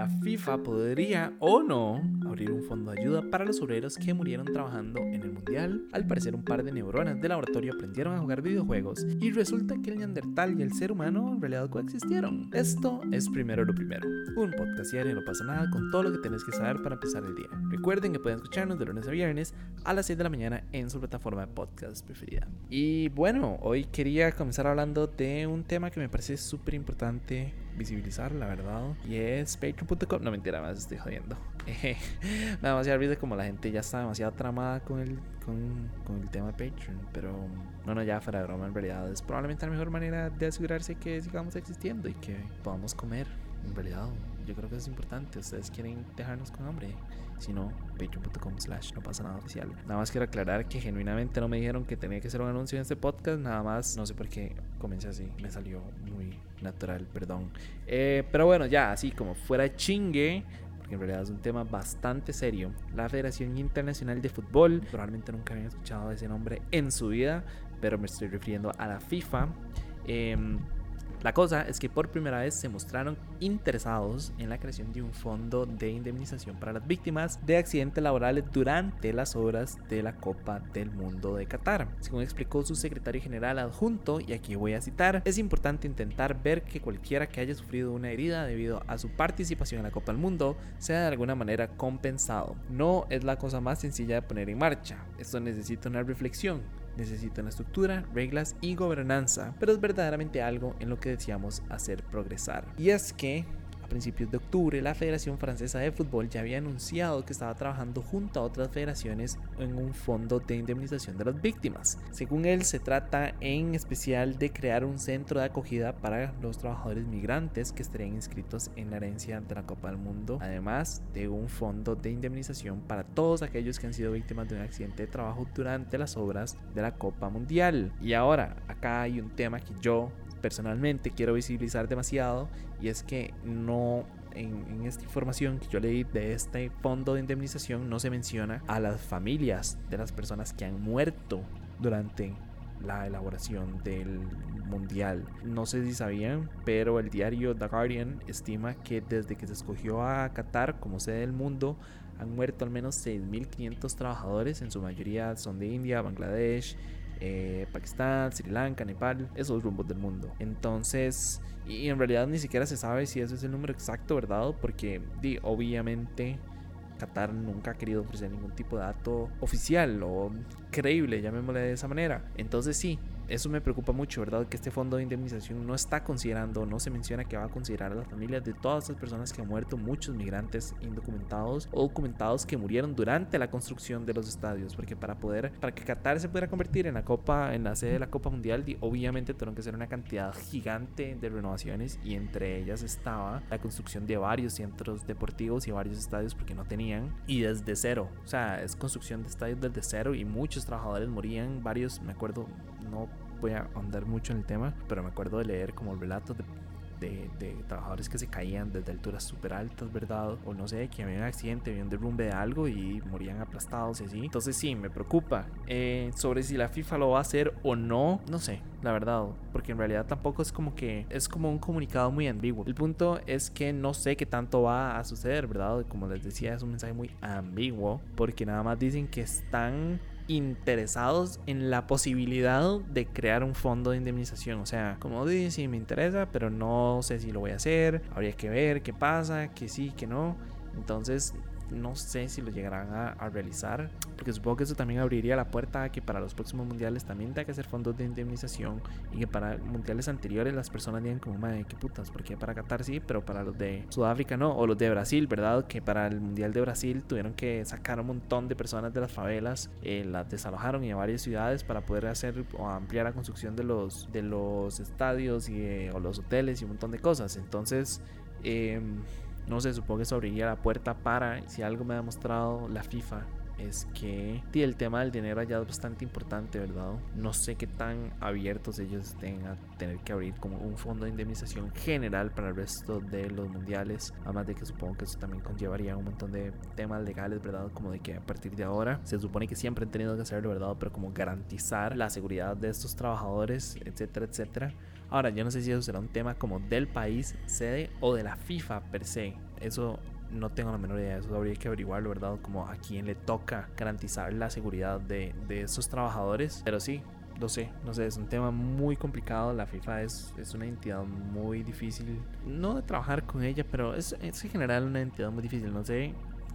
la FIFA podría o no abrir un fondo de ayuda para los obreros que murieron trabajando en el mundial. Al parecer un par de neuronas de laboratorio aprendieron a jugar videojuegos y resulta que el neandertal y el ser humano en realidad coexistieron. Esto es primero lo primero. Un podcast diario no pasa nada con todo lo que tenés que saber para empezar el día. Recuerden que pueden escucharnos de lunes a viernes a las 6 de la mañana en su plataforma de podcast preferida. Y bueno, hoy quería comenzar hablando de un tema que me parece súper importante visibilizar, la verdad. Y es patreon.com. No mentira, más estoy jodiendo. me da demasiado risa como la gente ya está demasiado tramada con el, con, con, el tema de Patreon. Pero no, no, ya fuera de broma, en realidad es probablemente la mejor manera de asegurarse que sigamos existiendo y que podamos comer. En realidad, yo creo que es importante. Ustedes quieren dejarnos con hambre. Si no, patreon.com slash no pasa nada oficial. Nada más quiero aclarar que genuinamente no me dijeron que tenía que hacer un anuncio en este podcast. Nada más, no sé por qué comencé así. Me salió muy natural, perdón. Eh, pero bueno, ya así como fuera chingue, porque en realidad es un tema bastante serio. La Federación Internacional de Fútbol, probablemente nunca habían escuchado ese nombre en su vida, pero me estoy refiriendo a la FIFA. Eh, la cosa es que por primera vez se mostraron interesados en la creación de un fondo de indemnización para las víctimas de accidentes laborales durante las obras de la Copa del Mundo de Qatar. Según explicó su secretario general adjunto, y aquí voy a citar, es importante intentar ver que cualquiera que haya sufrido una herida debido a su participación en la Copa del Mundo sea de alguna manera compensado. No es la cosa más sencilla de poner en marcha. Esto necesita una reflexión necesita una estructura, reglas y gobernanza, pero es verdaderamente algo en lo que deseamos hacer progresar. Y es que principios de octubre, la Federación Francesa de Fútbol ya había anunciado que estaba trabajando junto a otras federaciones en un fondo de indemnización de las víctimas. Según él, se trata en especial de crear un centro de acogida para los trabajadores migrantes que estarían inscritos en la herencia de la Copa del Mundo, además de un fondo de indemnización para todos aquellos que han sido víctimas de un accidente de trabajo durante las obras de la Copa Mundial. Y ahora, acá hay un tema que yo personalmente quiero visibilizar demasiado y es que no en, esta información que yo leí de este fondo de indemnización no se menciona a las familias de las personas que han muerto durante la elaboración del mundial. No sé si sabían, pero el diario The Guardian estima que desde que se escogió a Qatar como sede del mundo han muerto al menos 6.500 trabajadores, en su mayoría son de India, Bangladesh, eh, Pakistán, Sri Lanka, Nepal, esos rumbos del mundo. Entonces, y en realidad ni siquiera se sabe si ese es el número exacto, ¿verdad? Porque obviamente Qatar nunca ha querido ofrecer ningún tipo de dato oficial o creíble, llamémosle de esa manera. Entonces sí, eso me preocupa mucho, ¿verdad? Que este fondo de indemnización no está considerando, no se menciona que va a considerar a las familias de todas las personas que han muerto, muchos migrantes indocumentados o documentados que murieron durante la construcción de los estadios, porque para poder, para que Qatar se pudiera convertir en la Copa, en la sede de la Copa Mundial, obviamente tuvieron que hacer una cantidad gigante de renovaciones y entre ellas estaba la construcción de varios centros deportivos y varios estadios porque no tenían y desde cero, o sea, es construcción de estadios desde cero y muchos trabajadores morían, varios, me acuerdo, no voy a ahondar mucho en el tema, pero me acuerdo de leer como relatos de, de, trabajadores que se caían desde alturas súper altas, ¿verdad? O no sé, que había un accidente, había un derrumbe de algo y morían aplastados y así. Entonces sí, me preocupa. Eh, sobre si la FIFA lo va a hacer o no, no sé, la verdad, porque en realidad tampoco es como que es como un comunicado muy ambiguo. El punto es que no sé qué tanto va a suceder, ¿verdad? Como les decía, es un mensaje muy ambiguo, porque nada más dicen que están interesados en la posibilidad de crear un fondo de indemnización. O sea, como dice, sí me interesa, pero no sé si lo voy a hacer. Habría que ver qué pasa, que sí, que no. Entonces, no sé si lo llegarán a, realizar, porque supongo que eso también abriría la puerta a que para los próximos mundiales también tenga que hacer fondos de indemnización y que para mundiales anteriores las personas digan como, madre, qué putas, porque para Qatar sí, pero para los de Sudáfrica no, o los de Brasil, ¿verdad? Que para el mundial de Brasil tuvieron que sacar un montón de personas de las favelas, eh, las desalojaron a varias ciudades para poder hacer o ampliar la construcción de los, de los estadios y, eh, o los hoteles y un montón de cosas. Entonces, eh, no sé, supongo que eso abriría la puerta para, si algo me ha demostrado la FIFA es que el tema del dinero allá es bastante importante, ¿verdad? No sé qué tan abiertos ellos estén a tener que abrir como un fondo de indemnización general para el resto de los mundiales. Además de que supongo que eso también conllevaría un montón de temas legales, ¿verdad? Como de que a partir de ahora se supone que siempre han tenido que hacerlo, ¿verdad? Pero como garantizar la seguridad de estos trabajadores, etcétera, etcétera. Ahora, yo no sé si eso será un tema como del país sede o de la FIFA per se. Eso no tengo la menor idea, eso habría que averiguarlo, ¿verdad? Como a quién le toca garantizar la seguridad de, de esos trabajadores. Pero sí, lo sé, no sé, es un tema muy complicado. La FIFA es, es una entidad muy difícil, no de trabajar con ella, pero es, es en general una entidad muy difícil. No sé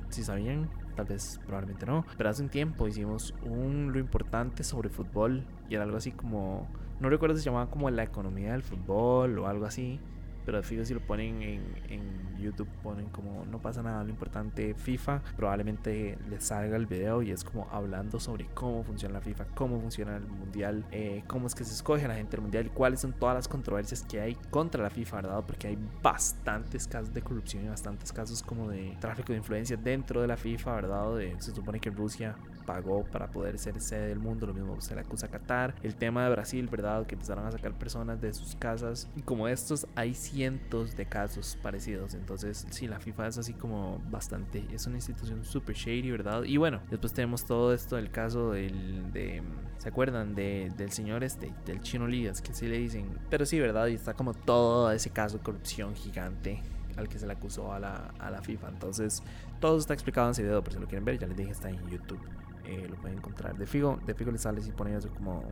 si sabían, tal vez probablemente no, pero hace un tiempo hicimos un lo importante sobre fútbol y era algo así como, no recuerdo si se llamaba como la economía del fútbol o algo así pero fijo si lo ponen en, YouTube, ponen como no pasa nada, lo importante FIFA, probablemente les salga el video y es como hablando sobre cómo funciona la FIFA, cómo funciona el mundial, eh, cómo es que se escoge la gente del mundial y cuáles son todas las controversias que hay contra la FIFA, ¿verdad? Porque hay bastantes casos de corrupción y bastantes casos como de tráfico de influencia dentro de la FIFA, ¿verdad? se supone que Rusia pagó para poder ser sede del mundo, lo mismo se le acusa a Qatar, el tema de Brasil, ¿verdad? Que empezaron a sacar personas de sus casas y como estos hay cientos de casos parecidos, entonces sí, la FIFA es así como bastante, es una institución super shady, ¿verdad? Y bueno, después tenemos todo esto del caso del, de, ¿se acuerdan? De, del señor este, del chino Ligas, que sí le dicen, pero sí, ¿verdad? Y está como todo ese caso de corrupción gigante al que se le acusó a la, a la FIFA. Entonces, todo está explicado en ese video, por si lo quieren ver, ya les dije, está en YouTube. Eh, lo pueden encontrar. De Figo, de Figo les sale si ponen eso como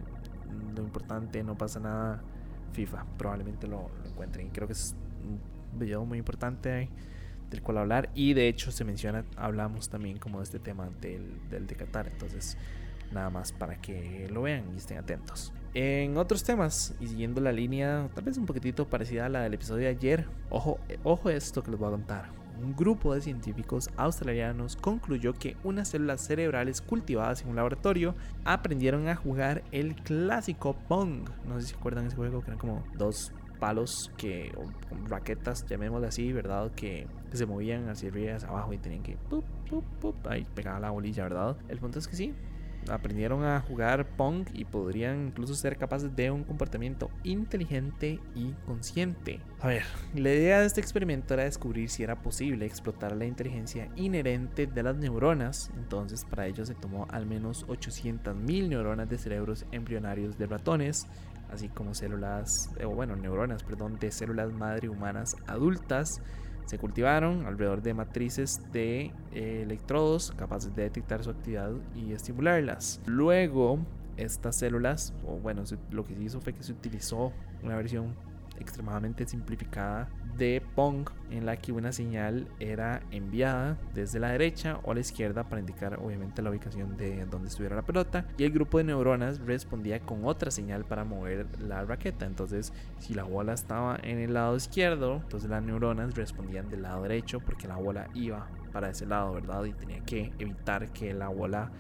lo importante, no pasa nada. FIFA, probablemente lo, encuentren. Creo que es un video muy importante del cual hablar. Y de hecho se menciona, hablamos también como de este tema del, del de Qatar. Entonces, nada más para que lo vean y estén atentos. En otros temas, y siguiendo la línea tal vez un poquitito parecida a la del episodio de ayer, ojo, ojo esto que les voy a contar un grupo de científicos australianos concluyó que unas células cerebrales cultivadas en un laboratorio aprendieron a jugar el clásico Pong. No sé si acuerdan ese juego que eran como dos palos que, o raquetas, llamémosle así, ¿verdad? Que, se movían hacia arriba, hacia abajo y tenían que, ahí pegaba la bolilla, ¿verdad? El punto es que sí, aprendieron a jugar Pong y podrían incluso ser capaces de un comportamiento inteligente y consciente. A ver, la idea de este experimento era descubrir si era posible explotar la inteligencia inherente de las neuronas. Entonces, para ello se tomó al menos 800.000 neuronas de cerebros embrionarios de ratones, así como células, o bueno, neuronas, perdón, de células madre humanas adultas se cultivaron alrededor de matrices de eh, electrodos capaces de detectar su actividad y estimularlas. Luego, estas células, o bueno, lo que se hizo fue que se utilizó una versión extremadamente simplificada de Pong en la que una señal era enviada desde la derecha o la izquierda para indicar obviamente la ubicación de donde estuviera la pelota. Y el grupo de neuronas respondía con otra señal para mover la raqueta. Entonces si la bola estaba en el lado izquierdo entonces las neuronas respondían del lado derecho porque la bola iba para ese lado verdad y tenía que evitar que la bola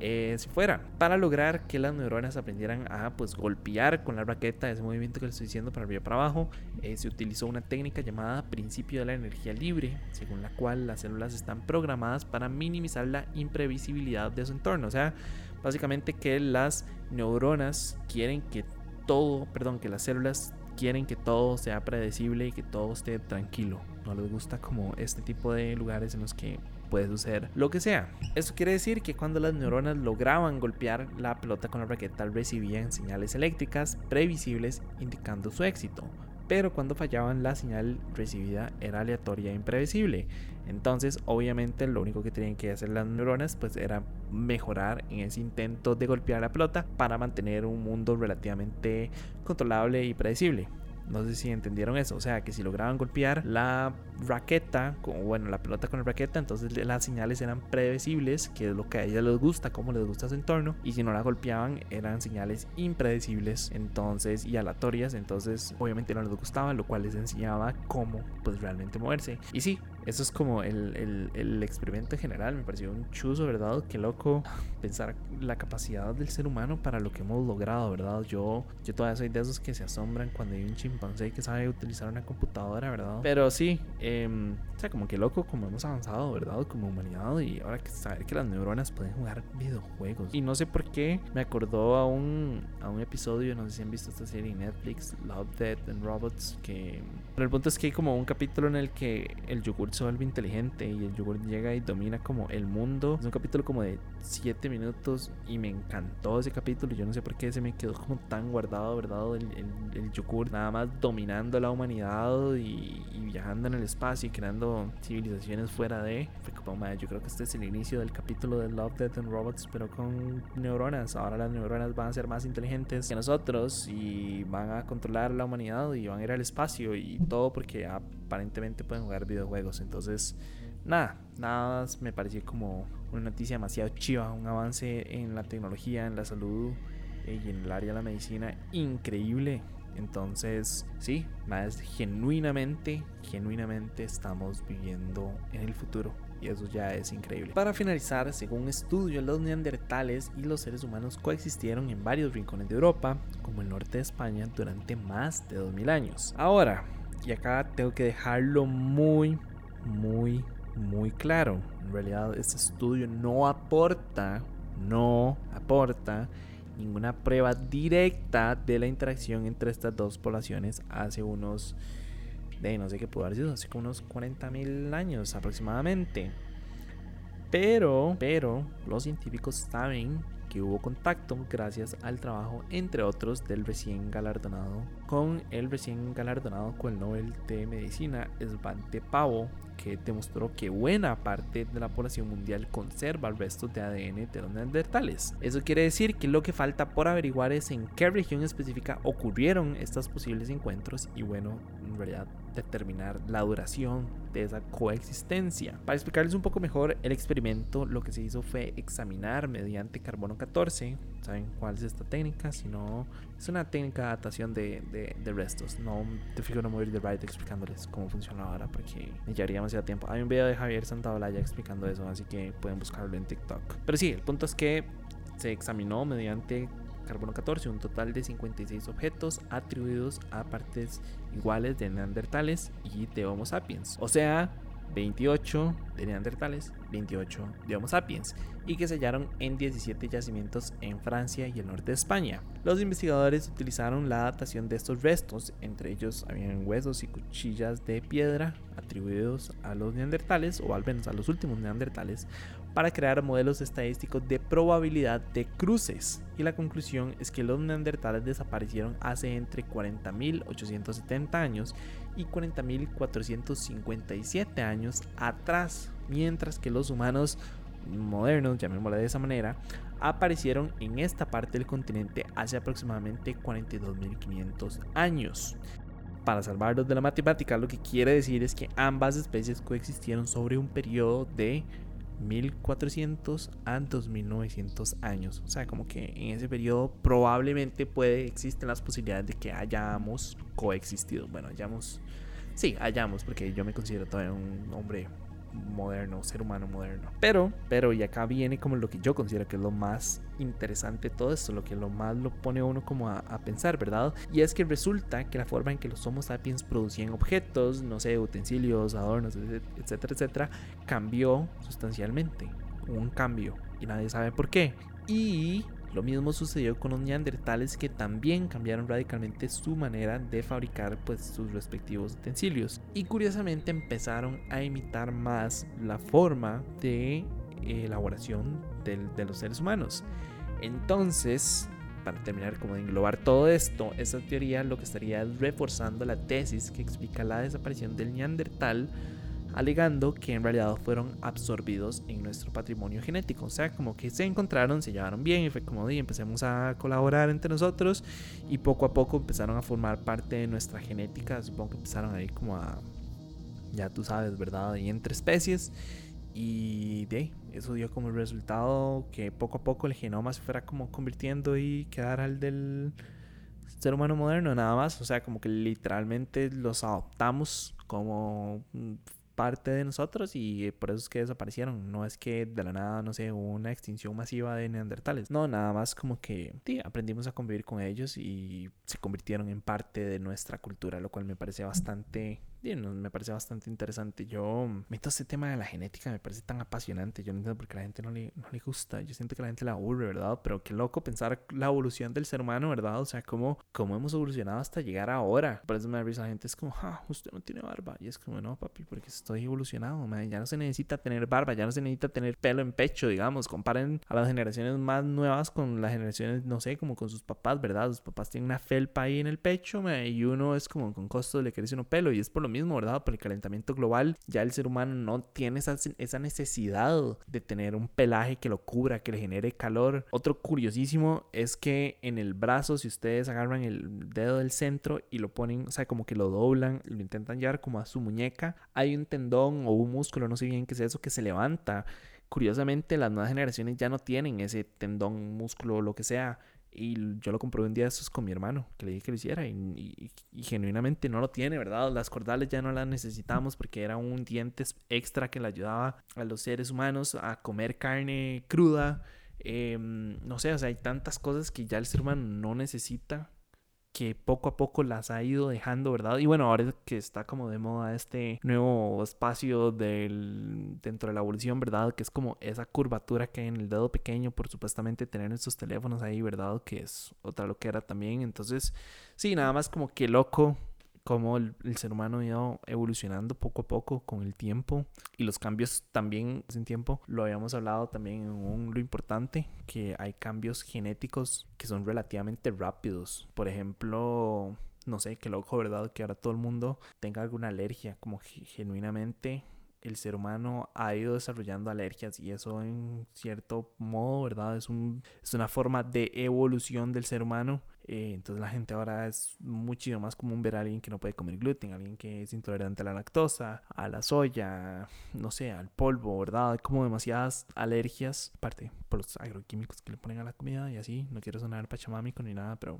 eh, si fuera, para lograr que las neuronas aprendieran a pues golpear con la raqueta, ese movimiento que les estoy diciendo para arriba y para abajo, eh, se utilizó una técnica llamada principio de la energía libre, según la cual las células están programadas para minimizar la imprevisibilidad de su entorno, o sea, básicamente que las neuronas quieren que todo, perdón, que las células quieren que todo sea predecible y que todo esté tranquilo. No les gusta como este tipo de lugares en los que puede suceder lo que sea. Esto quiere decir que cuando las neuronas lograban golpear la pelota con la raqueta recibían señales eléctricas previsibles indicando su éxito, pero cuando fallaban la señal recibida era aleatoria e imprevisible. Entonces, obviamente, lo único que tenían que hacer las neuronas pues era mejorar en ese intento de golpear la pelota para mantener un mundo relativamente controlable y predecible. No sé si entendieron eso. O sea, que si lograban golpear la raqueta, como, bueno, la pelota con la raqueta, entonces las señales eran predecibles, que es lo que a ellas les gusta, cómo les gusta su entorno. Y si no la golpeaban, eran señales impredecibles, entonces, y aleatorias. Entonces, obviamente no les gustaba, lo cual les enseñaba cómo, pues, realmente moverse. Y sí, Eso es como el, el, experimento en general. Me pareció un chuzo, ¿verdad? Qué loco pensar la capacidad del ser humano para lo que hemos logrado, ¿verdad? Yo, yo todavía soy de esos que se asombran cuando hay un chimpancé que sabe utilizar una computadora, ¿verdad? Pero sí, em, o sea, como que loco como hemos avanzado, ¿verdad? Como humanidad y ahora que saber que las neuronas pueden jugar videojuegos. Y no sé por qué me acordó a un, a un episodio, no sé si han visto esta serie en Netflix, Love, Death and Robots, que... Pero el punto es que hay como un capítulo en el que el yogur se vuelve inteligente y el yogur llega y domina como el mundo. Es un capítulo como de 7 minutos y me encantó ese capítulo. Yo no sé por qué se me quedó como tan guardado, ¿verdad? El, el, yogur nada más dominando la humanidad y, viajando en el espacio y creando civilizaciones fuera de. Fue como, yo creo que este es el inicio del capítulo de Love, Death and Robots, pero con neuronas. Ahora las neuronas van a ser más inteligentes que nosotros y van a controlar la humanidad y van a ir al espacio y todo porque aparentemente pueden jugar videojuegos. Entonces, nada, nada me pareció como una noticia demasiado chiva, un avance en la tecnología, en la salud eh, y en el área de la medicina increíble. Entonces, sí, más genuinamente, genuinamente estamos viviendo en el futuro. Y eso ya es increíble. Para finalizar, según un estudio, los neandertales y los seres humanos coexistieron en varios rincones de Europa, como el norte de España, durante más de 2000 años. Ahora, y acá tengo que dejarlo muy, muy, muy claro. En realidad este estudio no aporta, no aporta ninguna prueba directa de la interacción entre estas dos poblaciones hace unos, de no sé qué pudo haber sido, hace como unos 40 mil años aproximadamente. Pero, pero los científicos saben que hubo contacto gracias al trabajo, entre otros, del recién galardonado con el recién galardonado con el Nobel de Medicina Svante Pavo, que demostró que buena parte de la población mundial conserva restos de ADN de los neandertales. Eso quiere decir que lo que falta por averiguar es en qué región específica ocurrieron estos posibles encuentros y bueno, en realidad determinar la duración de esa coexistencia. Para explicarles un poco mejor el experimento, lo que se hizo fue examinar mediante carbono 14, ¿saben cuál es esta técnica? Si no, es una técnica de adaptación de, de, restos. No te fijo no morir de right explicándoles cómo funciona ahora porque me llevaría demasiado tiempo. Hay un video de Javier Santaolalla explicando eso, así que pueden buscarlo en TikTok. Pero sí, el punto es que se examinó mediante carbono 14 un total de 56 objetos atribuidos a partes iguales de neandertales y de Homo sapiens. O sea, 28 de neandertales, 28 de Homo sapiens, y que se hallaron en 17 yacimientos en Francia y el norte de España. Los investigadores utilizaron la datación de estos restos, entre ellos habían huesos y cuchillas de piedra atribuidos a los neandertales, o al menos a los últimos neandertales, para crear modelos estadísticos de probabilidad de cruces. Y la conclusión es que los neandertales desaparecieron hace entre 40.870 años y 40.457 años atrás, mientras que los humanos modernos, llamémosla de esa manera, aparecieron en esta parte del continente hace aproximadamente 42.500 años. Para salvarlos de la matemática, lo que quiere decir es que ambas especies coexistieron sobre un periodo de 1400 a 2900 años. O sea, como que en ese periodo probablemente puede existen las posibilidades de que hayamos coexistido. Bueno, hayamos sí, hayamos porque yo me considero todavía un hombre moderno, ser humano moderno. Pero, pero, y acá viene como lo que yo considero que es lo más interesante de todo esto, lo que lo más lo pone uno como a, pensar, ¿verdad? Y es que resulta que la forma en que los Homo sapiens producían objetos, no sé, utensilios, adornos, etcétera, etcétera, cambió sustancialmente. un cambio y nadie sabe por qué. Y lo mismo sucedió con los neandertales que también cambiaron radicalmente su manera de fabricar pues, sus respectivos utensilios. Y curiosamente empezaron a imitar más la forma de elaboración de los seres humanos. Entonces, para terminar como de englobar todo esto, esta teoría lo que estaría reforzando la tesis que explica la desaparición del neandertal alegando que en realidad fueron absorbidos en nuestro patrimonio genético. O sea, como que se encontraron, se llevaron bien y fue como de empecemos a colaborar entre nosotros y poco a poco empezaron a formar parte de nuestra genética. Supongo que empezaron ahí como a, ya tú sabes, ¿verdad? Y entre especies. Y de eso dio como resultado que poco a poco el genoma se fuera como convirtiendo y quedara al del ser humano moderno nada más. O sea, como que literalmente los adoptamos como parte de nosotros y por eso es que desaparecieron. No es que de la nada, no sé, una extinción masiva de neandertales. No, nada más como que sí, aprendimos a convivir con ellos y se convirtieron en parte de nuestra cultura, lo cual me parece bastante me parece bastante interesante. Yo meto este tema de la genética, me parece tan apasionante. Yo no entiendo por qué a la gente no le, no le gusta. Yo siento que la gente la aburre, ¿verdad? Pero qué loco pensar la evolución del ser humano, ¿verdad? O sea, cómo, cómo hemos evolucionado hasta llegar ahora. Por eso me da risa la gente. Es como, ah, usted no tiene barba. Y es como, no, papi, porque estoy evolucionado, man. Ya no se necesita tener barba, ya no se necesita tener pelo en pecho, digamos. Comparen a las generaciones más nuevas con las generaciones, no sé, como con sus papás, ¿verdad? Sus papás tienen una felpa ahí en el pecho, man, y uno es como con costo le crece uno pelo. Y es por lo mismo, ¿verdad? Por el calentamiento global, ya el ser humano no tiene esa, esa necesidad de tener un pelaje que lo cubra, que le genere calor. Otro curiosísimo es que en el brazo, si ustedes agarran el dedo del centro y lo ponen, o sea, como que lo doblan, lo intentan llevar como a su muñeca, hay un tendón o un músculo, no sé bien qué es eso, que se levanta. Curiosamente, las nuevas generaciones ya no tienen ese tendón, músculo lo que sea. Y yo lo comprobé un día de con mi hermano, que le dije que lo hiciera y, genuinamente no lo tiene, ¿verdad? Las cordales ya no las necesitamos porque era un diente extra que le ayudaba a los seres humanos a comer carne cruda. Em, no sé, o sea, hay tantas cosas que ya el ser humano no necesita que poco a poco las ha ido dejando, ¿verdad? Y bueno, ahora que está como de moda este nuevo espacio del, dentro de la evolución, ¿verdad? Que es como esa curvatura que hay en el dedo pequeño por supuestamente tener estos teléfonos ahí, ¿verdad? Que es otra loquera también. Entonces, sí, nada más como que loco cómo el, ser humano ha ido evolucionando poco a poco con el tiempo y los cambios también en tiempo. Lo habíamos hablado también en un, lo importante, que hay cambios genéticos que son relativamente rápidos. Por ejemplo, no sé, qué loco, ¿verdad? Que ahora todo el mundo tenga alguna alergia, como genuinamente el ser humano ha ido desarrollando alergias y eso en cierto modo, ¿verdad? Es, un, es una forma de evolución del ser humano. Eh, entonces la gente ahora es muchísimo más común ver a alguien que no puede comer gluten, alguien que es intolerante a la lactosa, a la soya, no sé, al polvo, ¿verdad? Como demasiadas alergias, aparte por los agroquímicos que le ponen a la comida y así. No quiero sonar pachamámico ni nada, pero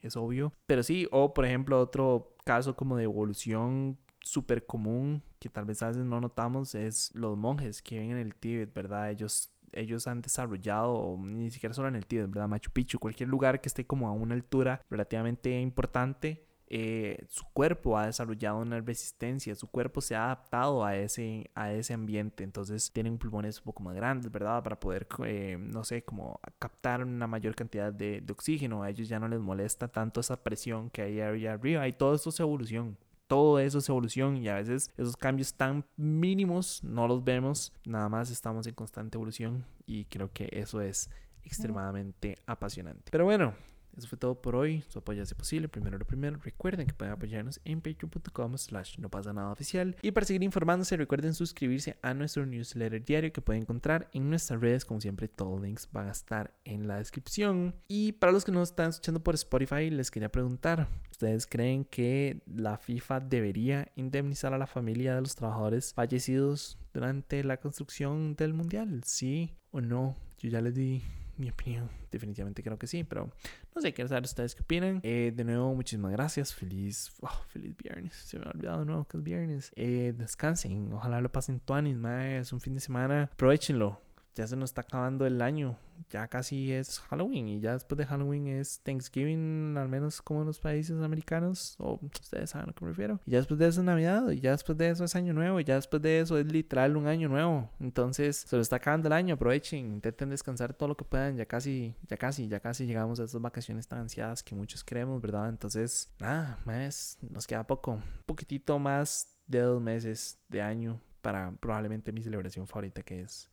es obvio. Pero sí, o por ejemplo otro caso como de evolución súper común que tal vez a veces no notamos es los monjes que viven en el Tíbet, ¿verdad? Ellos, ellos han desarrollado, ni siquiera solo en el Tíbet, ¿verdad? Machu Picchu, cualquier lugar que esté como a una altura relativamente importante, eh, su cuerpo ha desarrollado una resistencia, su cuerpo se ha adaptado a ese, a ese ambiente, entonces tienen pulmones un poco más grandes, ¿verdad? Para poder, eh, no sé, como captar una mayor cantidad de, de, oxígeno, a ellos ya no les molesta tanto esa presión que hay arriba y todo esto es evolución, todo eso es evolución y a veces esos cambios tan mínimos no los vemos, nada más estamos en constante evolución y creo que eso es extremadamente apasionante. Pero bueno, eso fue todo por hoy. Su apoyo hace posible. Primero lo primero. Recuerden que pueden apoyarnos en patreon.com slash no pasa nada oficial. Y para seguir informándose, recuerden suscribirse a nuestro newsletter diario que pueden encontrar en nuestras redes. Como siempre, todos los links van a estar en la descripción. Y para los que nos están escuchando por Spotify, les quería preguntar. ¿Ustedes creen que la FIFA debería indemnizar a la familia de los trabajadores fallecidos durante la construcción del mundial? ¿Sí o no? Yo ya les di mi opinión. Definitivamente creo que sí, pero no sé, quiero saber ustedes qué opinan. Eh, de nuevo, muchísimas gracias. Feliz, oh, feliz viernes. Se me ha olvidado de nuevo que es viernes. Eh, descansen. Ojalá lo pasen tuanis, Es un fin de semana. Aprovechenlo ya se nos está acabando el año, ya casi es Halloween y ya después de Halloween es Thanksgiving, al menos como en los países americanos, o ustedes saben a lo que me refiero. Y ya después de eso es Navidad, y ya después de eso es Año Nuevo, y ya después de eso es literal un año nuevo. Entonces se nos está acabando el año, aprovechen, intenten descansar todo lo que puedan, ya casi, ya casi, ya casi llegamos a esas vacaciones tan ansiadas que muchos queremos, ¿verdad? Entonces, nada, más, nos queda poco, un poquitito más de dos meses de año para probablemente mi celebración favorita que es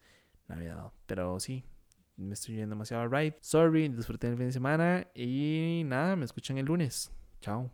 Navidad. Pero sí, me estoy yendo demasiado right. Sorry, disfruten el fin de semana y nada, me escuchan el lunes. Chao.